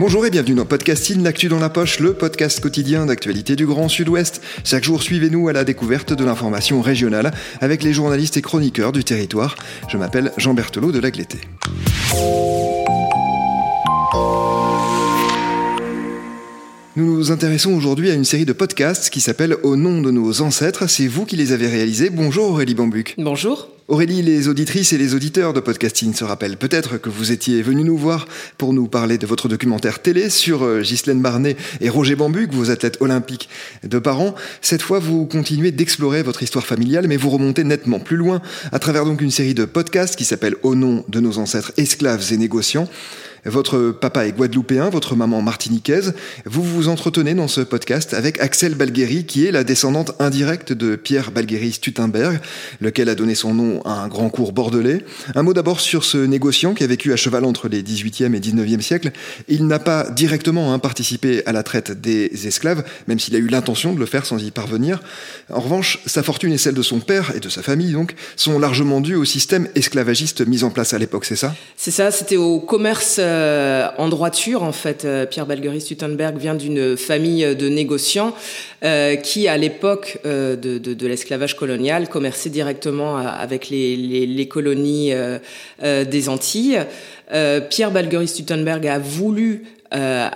Bonjour et bienvenue dans Podcasting, l'actu dans la poche, le podcast quotidien d'actualité du Grand Sud-Ouest. Chaque jour, suivez-nous à la découverte de l'information régionale avec les journalistes et chroniqueurs du territoire. Je m'appelle Jean Berthelot de Lagleté. Nous nous intéressons aujourd'hui à une série de podcasts qui s'appelle Au nom de nos ancêtres. C'est vous qui les avez réalisés. Bonjour Aurélie Bambuc. Bonjour. Aurélie, les auditrices et les auditeurs de podcasting se rappellent peut-être que vous étiez venu nous voir pour nous parler de votre documentaire télé sur euh, Ghislaine Barnet et Roger Bambuc, vos athlètes olympiques de parents. Cette fois, vous continuez d'explorer votre histoire familiale, mais vous remontez nettement plus loin à travers donc une série de podcasts qui s'appelle Au nom de nos ancêtres esclaves et négociants. Votre papa est guadeloupéen, votre maman martiniquaise. Vous vous entretenez dans ce podcast avec Axel Balguéry, qui est la descendante indirecte de Pierre Balguéry Stutenberg, lequel a donné son nom à un grand cours bordelais. Un mot d'abord sur ce négociant qui a vécu à cheval entre les 18e et 19e siècles. Il n'a pas directement hein, participé à la traite des esclaves, même s'il a eu l'intention de le faire sans y parvenir. En revanche, sa fortune et celle de son père et de sa famille, donc, sont largement dues au système esclavagiste mis en place à l'époque, c'est ça? C'est ça, c'était au commerce euh, en droiture, en fait. Euh, Pierre Balguery Stutenberg vient d'une famille de négociants euh, qui, à l'époque de, l'esclavage colonial, commerçait directement avec les, colonies des Antilles. Pierre Balguery Stutenberg a voulu euh,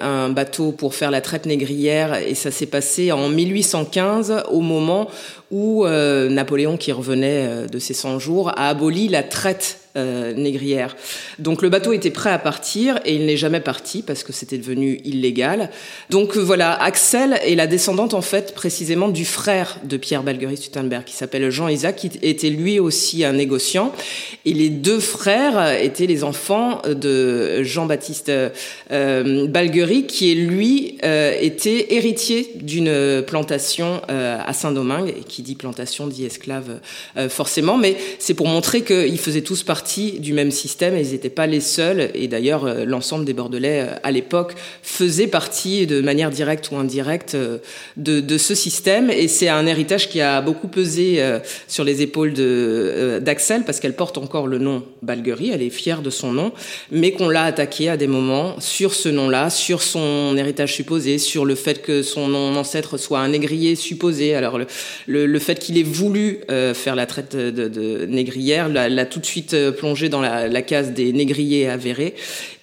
un bateau pour faire la traite négrière et ça s'est passé en 1815 au moment où euh, Napoléon, qui revenait de ses 100 jours, a aboli la traite euh, négrière. Donc le bateau était prêt à partir et il n'est jamais parti parce que c'était devenu illégal. Donc euh, voilà, Axel est la descendante en fait précisément du frère de Pierre Balguery Stutenberg qui s'appelle Jean-Isaac qui était lui aussi un négociant et les deux frères étaient les enfants de Jean-Baptiste euh, Balguery qui lui euh, était héritier d'une plantation à Saint-Domingue et qui dit plantation dit esclave forcément mais c'est pour montrer qu'ils faisaient tous partie du même système et ils n'étaient pas les seuls. Et d'ailleurs, euh, l'ensemble des Bordelais euh, à l'époque faisait partie de manière directe ou indirecte euh, de, ce système. Et c'est un héritage qui a beaucoup pesé sur les épaules d'Axel parce qu'elle porte encore le nom Balguerie. Elle est fière de son nom, mais qu'on l'a attaqué à des moments sur ce nom-là, sur son héritage supposé, sur le fait que son ancêtre soit un négrier supposé. Alors le, le, fait qu'il ait voulu faire la traite de, de négrière l'a tout de suite plongé dans la, la case des négriers avérés.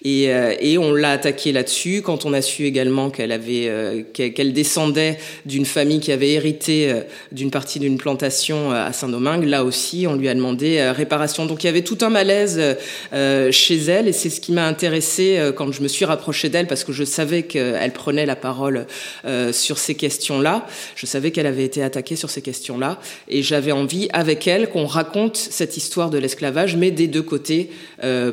Et, euh, et on l'a attaqué là-dessus. Quand on a su également qu'elle avait, euh, qu'elle descendait d'une famille qui avait hérité euh, d'une partie d'une plantation à Saint-Domingue, là aussi, on lui a demandé réparation. Donc il y avait tout un malaise chez elle, et c'est ce qui m'a intéressé quand je me suis rapprochée d'elle, parce que je savais qu'elle prenait la parole sur ces questions-là. Je savais qu'elle avait été attaquée sur ces questions-là, et j'avais envie, avec elle, qu'on raconte cette histoire de l'esclavage, mais des deux côtés,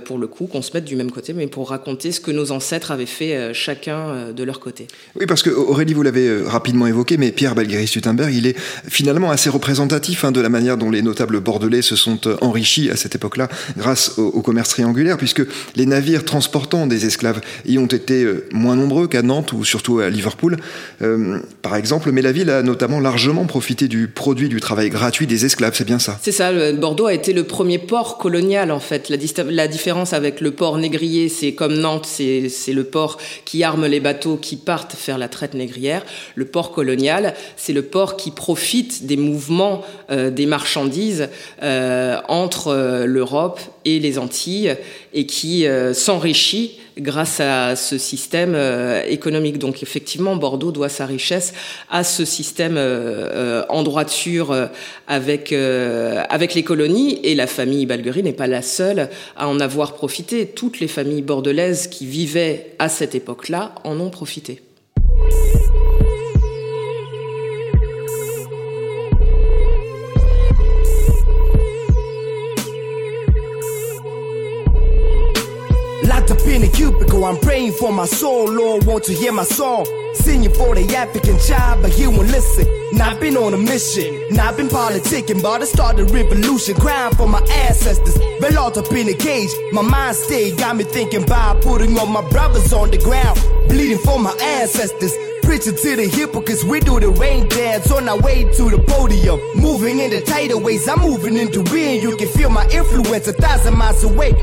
pour le coup, qu'on se mette du même côté, pour raconter ce que nos ancêtres avaient fait euh, chacun euh, de leur côté. Oui, parce que Aurélie, vous l'avez euh, rapidement évoqué, mais Pierre Balguéry-Stutenberg, il est finalement assez représentatif hein, de la manière dont les notables bordelais se sont enrichis à cette époque-là grâce au, commerce triangulaire, puisque les navires transportant des esclaves y ont été moins nombreux qu'à Nantes ou surtout à Liverpool, par exemple, mais la ville a notamment largement profité du produit du travail gratuit des esclaves, c'est bien ça? C'est ça, Bordeaux a été le premier port colonial en fait. La, la différence avec le port négrier, c'est comme Nantes, c'est le port qui arme les bateaux qui partent faire la traite négrière. Le port colonial, c'est le port qui profite des mouvements euh, des marchandises euh, entre euh, l'Europe et les Antilles et qui s'enrichit grâce à ce système euh, économique. Donc effectivement, Bordeaux doit sa richesse à ce système euh, en droiture avec avec les colonies et la famille Balguery n'est pas la seule à en avoir profité. Toutes les familles bordelaises qui vivaient à cette époque-là en ont profité. I'm praying for my soul, Lord, won't you hear my song? Singing for the African child, but you won't listen. Not been on a mission, not been politicking, but I started revolution, crying for my ancestors. Been locked up in a cage, my mind stayed, got me thinking about putting all my brothers on the ground, bleeding for my ancestors. Preaching to the hypocrites, we do the rain dance on our way to the podium. Moving in the tighter ways, I'm moving into being. You can feel my influence a thousand miles away.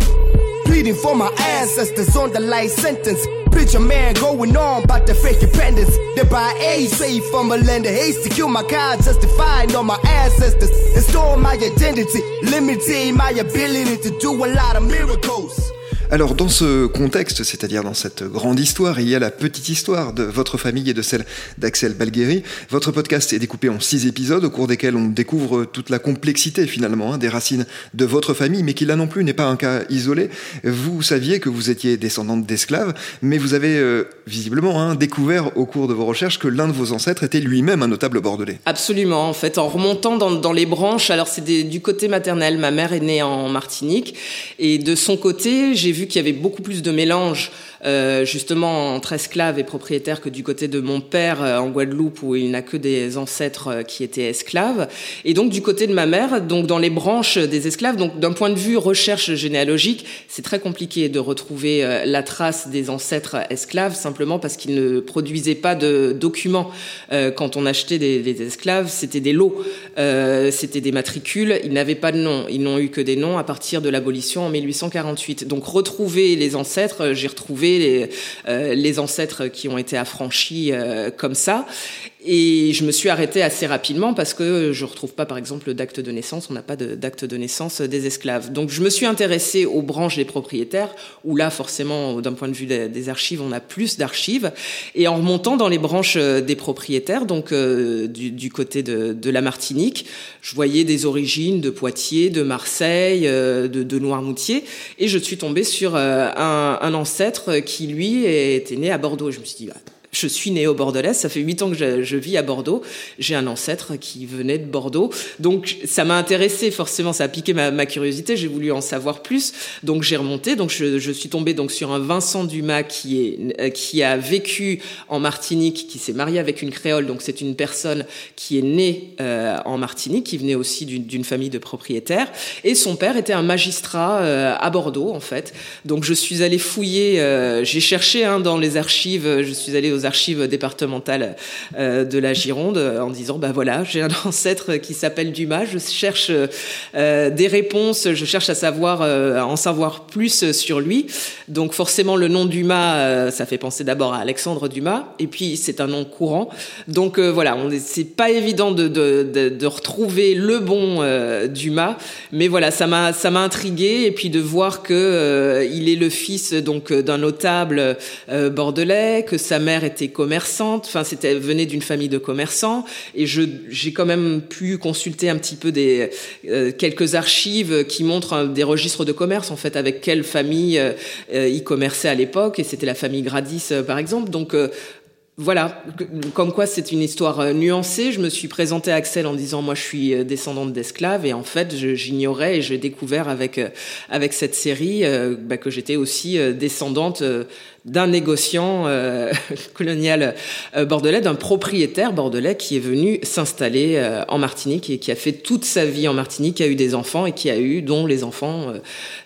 Pleading for my ancestors on the life sentence. Picture man going on about the fake independence. They buy a safe from a lender, haste to kill my kind, justifying all my ancestors. Store my identity, limiting my ability to do a lot of miracles. Alors dans ce contexte, c'est-à-dire dans cette grande histoire, il y a la petite histoire de votre famille et de celle d'Axel Balgueri. Votre podcast est découpé en six épisodes au cours desquels on découvre toute la complexité finalement hein, des racines de votre famille, mais qui là non plus n'est pas un cas isolé. Vous saviez que vous étiez descendante d'esclaves, mais vous avez euh, visiblement hein, découvert au cours de vos recherches que l'un de vos ancêtres était lui-même un notable bordelais. Absolument, en fait, en remontant dans, dans les branches, alors c'est du côté maternel, ma mère est née en Martinique, et de son côté, j'ai vu qu'il y avait beaucoup plus de mélange euh, justement entre esclaves et propriétaires que du côté de mon père euh, en Guadeloupe où il n'a que des ancêtres euh, qui étaient esclaves. Et donc du côté de ma mère donc dans les branches des esclaves donc d'un point de vue recherche généalogique c'est très compliqué de retrouver la trace des ancêtres esclaves simplement parce qu'ils ne produisaient pas de documents quand on achetait des, des esclaves. C'était des lots c'était des matricules. Ils n'avaient pas de nom. Ils n'ont eu que des noms à partir de l'abolition en 1848 donc retrouver les ancêtres j'ai retrouvé les, euh, les ancêtres qui ont été affranchis euh, comme ça. Et je me suis arrêtée assez rapidement parce que je retrouve pas, par exemple, d'acte de naissance. On n'a pas d'acte de, naissance des esclaves. Donc, je me suis intéressée aux branches des propriétaires, où là, forcément, d'un point de vue des, archives, on a plus d'archives. Et en remontant dans les branches des propriétaires, donc du, côté de, la Martinique, je voyais des origines de Poitiers, de Marseille, de, de Noirmoutier, et je suis tombée sur un, un ancêtre qui, lui, était né à Bordeaux. Je me suis dit, bah, je suis né au Bordelais, ça fait huit ans que je, vis à Bordeaux. J'ai un ancêtre qui venait de Bordeaux, donc ça m'a intéressé forcément, ça a piqué ma, ma curiosité. J'ai voulu en savoir plus, donc j'ai remonté. Donc je, je, suis tombée donc sur un Vincent Dumas qui est euh, qui a vécu en Martinique, qui s'est marié avec une créole. Donc c'est une personne qui est née euh, en Martinique, qui venait aussi d'une famille de propriétaires, et son père était un magistrat euh, à Bordeaux en fait. Donc je suis allée fouiller, euh, j'ai cherché hein, dans les archives, je suis allée aux archives départementales euh, de la Gironde euh, en disant bah voilà j'ai un ancêtre qui s'appelle Dumas je cherche euh, des réponses je cherche à savoir à en savoir plus sur lui. Donc forcément le nom Dumas ça fait penser d'abord à Alexandre Dumas et puis c'est un nom courant. Donc voilà on c'est pas évident de, de, de, retrouver le bon Dumas mais voilà ça m'a ça m'a intrigué et puis de voir que il est le fils donc d'un notable bordelais que sa mère était commerçante, enfin c'était venait d'une famille de commerçants et je j'ai quand même pu consulter un petit peu des euh, quelques archives qui montrent des registres de commerce en fait avec quelle famille euh, euh il commerçait à l'époque et c'était la famille Gradis euh, par exemple. Donc voilà, comme quoi c'est une histoire nuancée. Je me suis présentée à Axel en disant moi je suis descendante d'esclaves et en fait j'ignorais et j'ai découvert avec avec cette série bah, que j'étais aussi descendante d'un négociant euh, colonial euh, bordelais, d'un propriétaire bordelais qui est venu s'installer euh, en Martinique et qui a fait toute sa vie en Martinique, qui a eu des enfants et qui a eu, dont les enfants,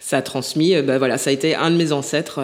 ça a transmis. Ben voilà, ça a été un de mes ancêtres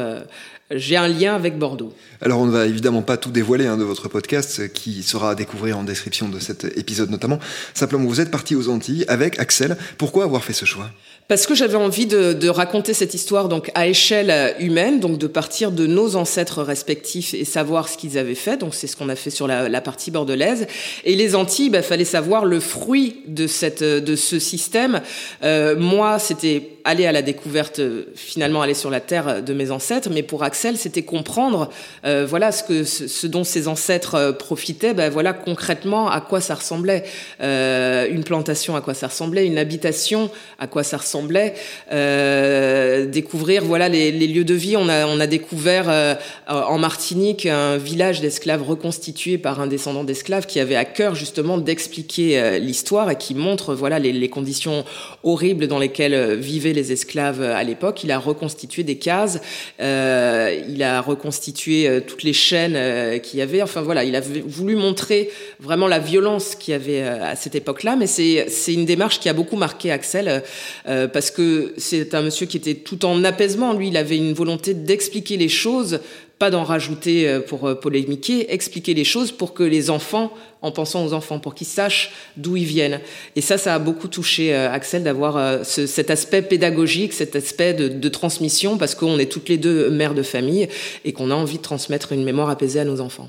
j'ai un lien avec Bordeaux. Alors on ne va évidemment pas tout dévoiler hein, de votre podcast qui sera à découvrir en description de cet épisode notamment. Simplement, vous êtes parti aux Antilles avec Axel. Pourquoi avoir fait ce choix? Parce que j'avais envie de, raconter cette histoire donc à échelle humaine, donc de partir de nos ancêtres respectifs et savoir ce qu'ils avaient fait. Donc c'est ce qu'on a fait sur la, partie bordelaise. Et les Antilles, il bah, fallait savoir le fruit de cette de ce système. Euh, moi, c'était aller à la découverte, finalement aller sur la terre de mes ancêtres, mais pour Axel, c'était comprendre, euh, voilà ce que ce, dont ses ancêtres euh, profitaient. Ben voilà concrètement à quoi ça ressemblait, euh, une plantation à quoi ça ressemblait, une habitation à quoi ça ressemblait semblait euh, découvrir voilà les, lieux de vie. On a, on a découvert euh, en Martinique un village d'esclaves reconstitué par un descendant d'esclaves qui avait à cœur justement d'expliquer euh, l'histoire et qui montre voilà les, les, conditions horribles dans lesquelles vivaient les esclaves à l'époque. Il a reconstitué des cases. il a reconstitué toutes les chaînes qu'il y avait. Enfin voilà, il a voulu montrer vraiment la violence qu'il y avait à cette époque-là. Mais c'est c'est une démarche qui a beaucoup marqué Axel parce que c'est un monsieur qui était tout en apaisement. Lui, il avait une volonté d'expliquer les choses pas d'en rajouter euh, pour euh, polémiquer, expliquer les choses pour que les enfants, en pensant aux enfants, pour qu'ils sachent d'où ils viennent. Et ça, ça a beaucoup touché euh, Axel d'avoir cet aspect pédagogique, cet aspect de, de transmission, parce qu'on est toutes les deux mères de famille et qu'on a envie de transmettre une mémoire apaisée à nos enfants.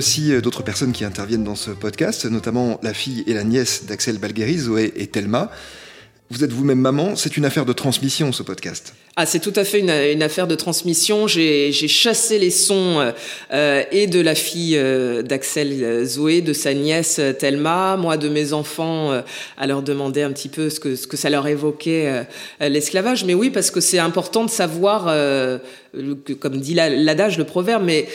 Aussi euh, d'autres personnes qui interviennent dans ce podcast, notamment la fille et la nièce d'Axel Balgueri, Zoé et Thelma. Vous êtes vous-même maman, c'est une affaire de transmission ce podcast. Ah, c'est tout à fait une, affaire de transmission. J'ai chassé les sons euh, euh, et de la fille d'Axel Zoé, de sa nièce Thelma, moi de mes enfants, à leur demander un petit peu ce que, ce que ça leur évoquait l'esclavage. Mais oui, parce que c'est important de savoir, comme dit l'adage, le proverbe, mais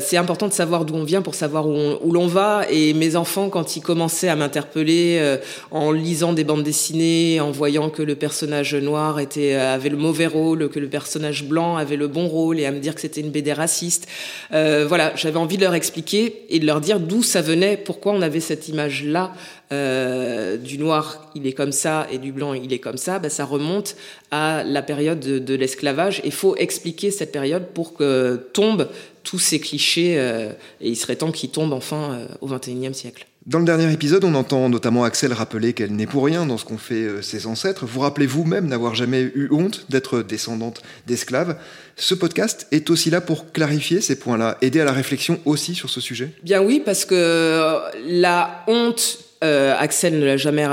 c'est important de savoir d'où on vient pour savoir où, l'on va. Et mes enfants, quand ils commençaient à m'interpeller en lisant des bandes dessinées, en voyant que le personnage noir était, avait le mauvais rôle, que le personnage blanc avait le bon rôle et à me dire que c'était une BD raciste. Euh, voilà, j'avais envie de leur expliquer et de leur dire d'où ça venait, pourquoi on avait cette image-là euh, du noir, il est comme ça, et du blanc, il est comme ça. Ben, ça remonte à la période de, l'esclavage. Il faut expliquer cette période pour que tombent tous ces clichés euh, et il serait temps qu'ils tombent enfin au XXIe siècle. Dans le dernier épisode, on entend notamment Axel rappeler qu'elle n'est pour rien dans ce qu'ont fait euh, ses ancêtres. Vous rappelez vous-même n'avoir jamais eu honte d'être descendante d'esclaves. Ce podcast est aussi là pour clarifier ces points-là, aider à la réflexion aussi sur ce sujet Bien oui, parce que euh, la honte, euh, Axel ne l'a jamais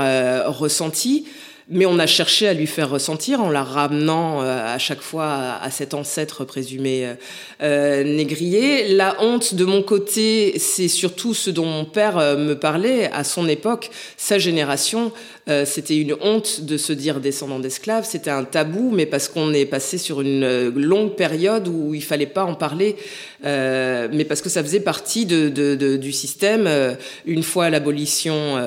ressentie mais on a cherché à lui faire ressentir en la ramenant euh, à chaque fois à, cet ancêtre présumé euh, euh, négrier. La honte de mon côté, c'est surtout ce dont mon père me parlait à son époque, sa génération. c'était une honte de se dire descendant d'esclaves, c'était un tabou, mais parce qu'on est passé sur une longue période où il fallait pas en parler, mais parce que ça faisait partie de, de, de, du système. une fois l'abolition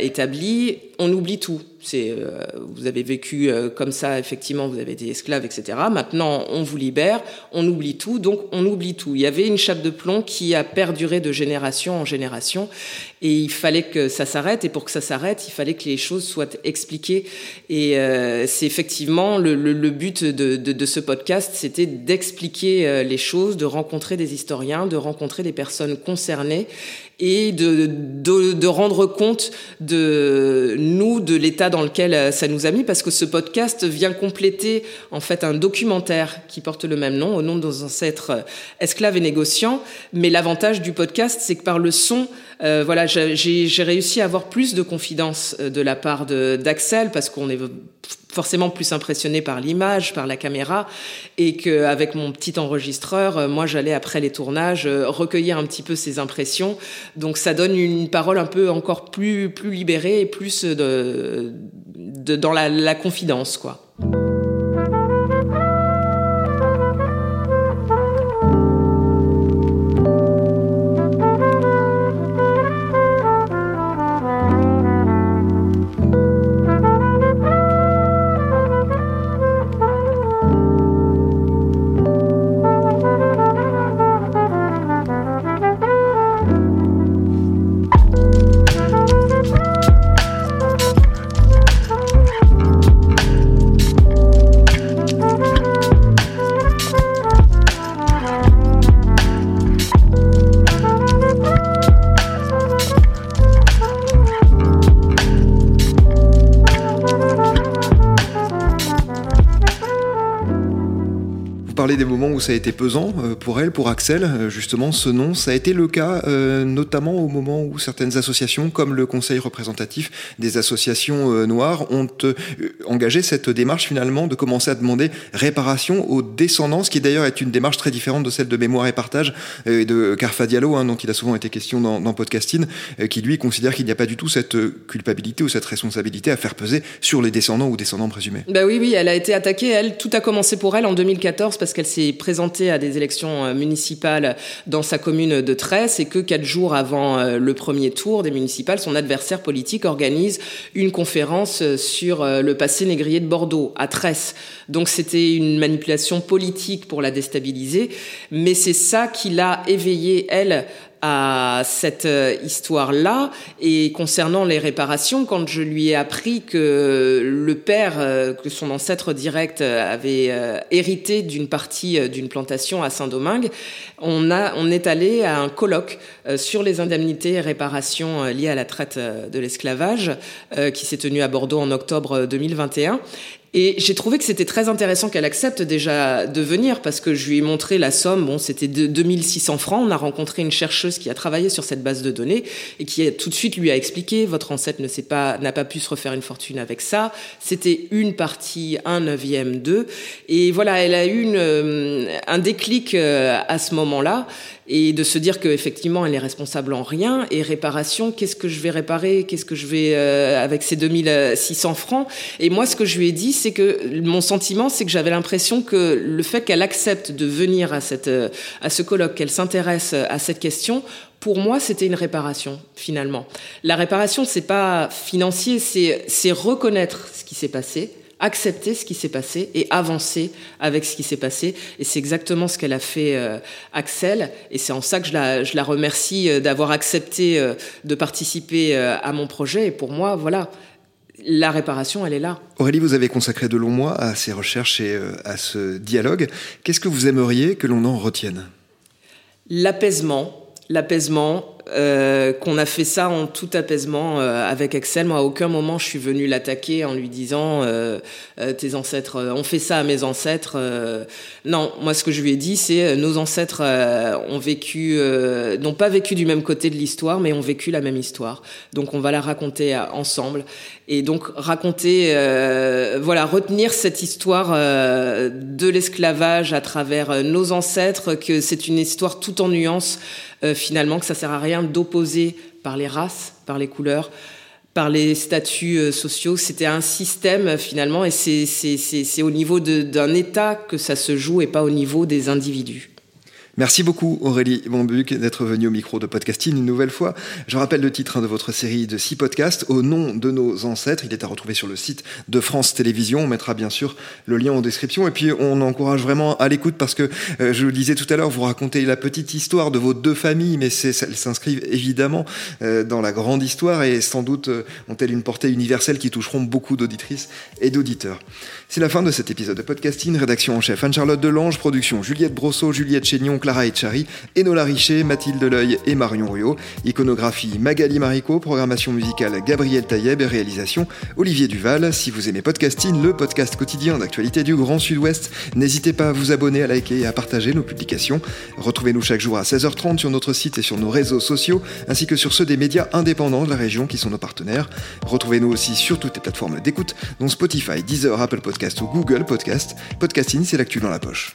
établie, on oublie tout. Euh, vous avez vécu euh, comme ça, effectivement, vous avez été esclave, etc. Maintenant, on vous libère, on oublie tout, donc on oublie tout. Il y avait une chape de plomb qui a perduré de génération en génération, et il fallait que ça s'arrête. Et pour que ça s'arrête, il fallait que les choses soient expliquées. Et euh, c'est effectivement le, le, le but de, de, de, ce podcast, c'était d'expliquer les choses, de rencontrer des historiens, de rencontrer des personnes concernées et de, de, de, rendre compte de nous, de l'état dans lequel euh, ça nous a mis, parce que ce podcast vient compléter en fait un documentaire qui porte le même nom, au nom de nos ancêtres euh, esclaves et négociants. Mais l'avantage du podcast, c'est que par le son, euh, voilà, j'ai réussi à avoir plus de confidence euh, de la part d'Axel parce qu'on est forcément plus impressionné par l'image, par la caméra, et qu'avec mon petit enregistreur, euh, moi j'allais après les tournages recueillir un petit peu ses impressions. Donc ça donne une parole un peu encore plus plus libérée et plus de, de dans la, la confidence, quoi. Où ça a été pesant pour elle, pour Axel, justement, ce nom. Ça a été le cas notamment au moment où certaines associations, comme le Conseil représentatif des associations noires, ont engagé cette démarche finalement de commencer à demander réparation aux descendants, ce qui d'ailleurs est une démarche très différente de celle de mémoire et partage et de Carfa Diallo, hein, dont il a souvent été question dans, dans Podcasting, qui lui considère qu'il n'y a pas du tout cette culpabilité ou cette responsabilité à faire peser sur les descendants ou descendants présumés. Bah oui, oui, elle a été attaquée. Elle, tout a commencé pour elle en 2014 parce qu'elle s'est présentée à des élections euh, municipales dans sa commune de Tresse et que quatre jours avant euh, le premier tour des municipales, son adversaire politique organise une conférence euh, sur le passé négrier de Bordeaux à Tresse. Donc c'était une manipulation politique pour la déstabiliser, mais c'est ça qui l'a éveillée, elle, à cette euh, histoire-là. Et concernant les réparations, quand je lui ai appris que le père, euh, que son ancêtre direct avait euh, hérité d'une partie d'une plantation à Saint-Domingue, on, a, on est allé à un colloque sur les indemnités et réparations liées à la traite de l'esclavage qui s'est tenu à Bordeaux en octobre 2021. Et j'ai trouvé que c'était très intéressant qu'elle accepte déjà de venir parce que je lui ai montré la somme. Bon, c'était de 2600 francs. On a rencontré une chercheuse qui a travaillé sur cette base de données et qui a, tout de suite lui a expliqué votre ancêtre ne sait pas, n'a pas pu se refaire une fortune avec ça. C'était une partie, un neuvième, deux. Et voilà, elle a eu une, euh, un déclic euh, à ce moment-là et de se dire qu'effectivement elle est responsable en rien. Et réparation qu'est-ce que je vais réparer? Qu'est-ce que je vais euh, avec ces 2600 francs? Et moi ce que je lui ai dit c'est que mon sentiment c'est que j'avais l'impression que le fait qu'elle accepte de venir à cette euh, à ce colloque qu'elle s'intéresse à cette question pour moi, c'était une réparation finalement. La réparation, c'est pas financier, c'est c'est reconnaître ce qui s'est passé, accepter ce qui s'est passé et avancer avec ce qui s'est passé. Et c'est exactement ce qu'elle a fait euh, Axel. Et c'est en ça que je la, je la remercie euh, d'avoir accepté euh, de participer à mon projet. Et pour moi, voilà, la réparation, elle est là. Aurélie, vous avez consacré de longs mois à ces recherches et à ce dialogue. Qu'est-ce que vous aimeriez que l'on en retienne? L'apaisement, l'apaisement, euh, qu'on a fait ça en tout apaisement euh, avec Axel. Moi, à aucun moment, je suis venu l'attaquer en lui disant euh, tes ancêtres, on fait ça à mes ancêtres. non, moi, ce que je lui ai dit, c'est nos ancêtres ont vécu, n'ont pas vécu du même côté de l'histoire, mais ont vécu la même histoire. Donc, on va la raconter ensemble. Et donc, raconter, voilà, retenir cette histoire de l'esclavage à travers nos ancêtres, que c'est une histoire tout en nuances. Finalement, que ça sert à rien d'opposer par les races, par les couleurs, par les statuts euh, sociaux. C'était un système finalement, et c'est au niveau d'un État que ça se joue et pas au niveau des individus. Merci beaucoup Aurélie Bombuc d'être venue au micro de Podcasting une nouvelle fois. Je rappelle le titre de votre série de six podcasts, Au nom de nos ancêtres. Il est à retrouver sur le site de France Télévisions. On mettra bien sûr le lien en description. Et puis on encourage vraiment à l'écoute parce que, euh, je le disais tout à l'heure, vous racontez la petite histoire de vos deux familles, mais elles s'inscrivent évidemment euh, dans la grande histoire et sans doute euh, ont-elles une portée universelle qui toucheront beaucoup d'auditrices et d'auditeurs. C'est la fin de cet épisode de Podcasting. Rédaction en chef Anne-Charlotte Delange, production Juliette Brosseau, Juliette Chénion, Clara Etchari, Enola Richer, Mathilde Leuil et Marion Rio. Iconographie Magali Marico, programmation musicale Gabriel Taïeb et réalisation Olivier Duval. Si vous aimez Podcasting, le podcast quotidien d'actualité du Grand Sud-Ouest, n'hésitez pas à vous abonner, à liker et à partager nos publications. Retrouvez-nous chaque jour à 16h30 sur notre site et sur nos réseaux sociaux, ainsi que sur ceux des médias indépendants de la région qui sont nos partenaires. Retrouvez-nous aussi sur toutes les plateformes d'écoute, dont Spotify, Deezer, Apple Ou Google Podcast. Podcasting, c'est l'actu dans la poche.